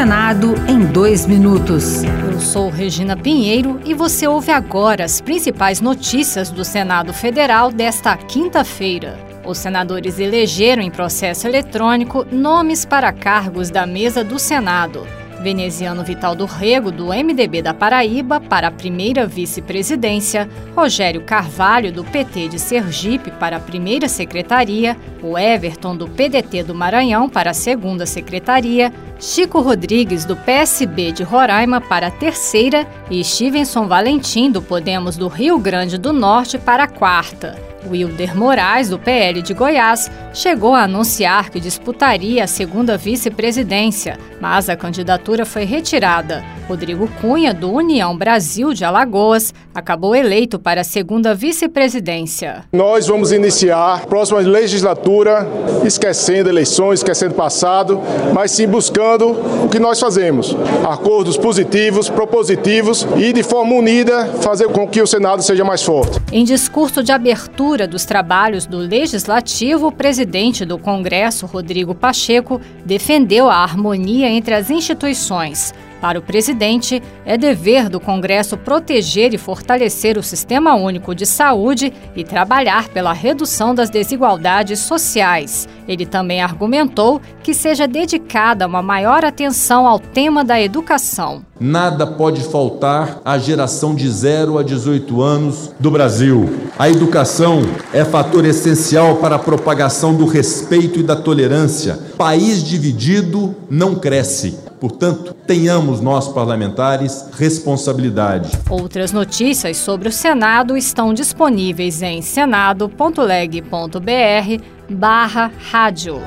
Senado em dois minutos. Eu sou Regina Pinheiro e você ouve agora as principais notícias do Senado Federal desta quinta-feira. Os senadores elegeram em processo eletrônico nomes para cargos da mesa do Senado. Veneziano Vital do Rego, do MDB da Paraíba, para a primeira vice-presidência, Rogério Carvalho, do PT de Sergipe, para a primeira secretaria, o Everton, do PDT do Maranhão, para a segunda secretaria, Chico Rodrigues, do PSB de Roraima, para a terceira. E Stevenson Valentim, do Podemos do Rio Grande do Norte, para a quarta. Wilder Moraes, do PL de Goiás, chegou a anunciar que disputaria a segunda vice-presidência, mas a candidatura foi retirada. Rodrigo Cunha, do União Brasil de Alagoas, acabou eleito para a segunda vice-presidência. Nós vamos iniciar a próxima legislatura esquecendo eleições, esquecendo passado, mas sim buscando o que nós fazemos: acordos positivos, propositivos e, de forma unida, fazer com que o Senado seja mais forte. Em discurso de abertura dos trabalhos do Legislativo, o presidente do Congresso, Rodrigo Pacheco, defendeu a harmonia entre as instituições. Para o presidente, é dever do Congresso proteger e fortalecer o Sistema Único de Saúde e trabalhar pela redução das desigualdades sociais. Ele também argumentou que seja dedicada uma maior atenção ao tema da educação. Nada pode faltar à geração de 0 a 18 anos do Brasil. A educação é fator essencial para a propagação do respeito e da tolerância. País dividido não cresce. Portanto, tenhamos nós parlamentares responsabilidade. Outras notícias sobre o Senado estão disponíveis em senado.leg.br barra rádio.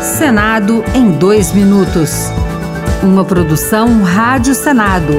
Senado em dois minutos. Uma produção Rádio Senado.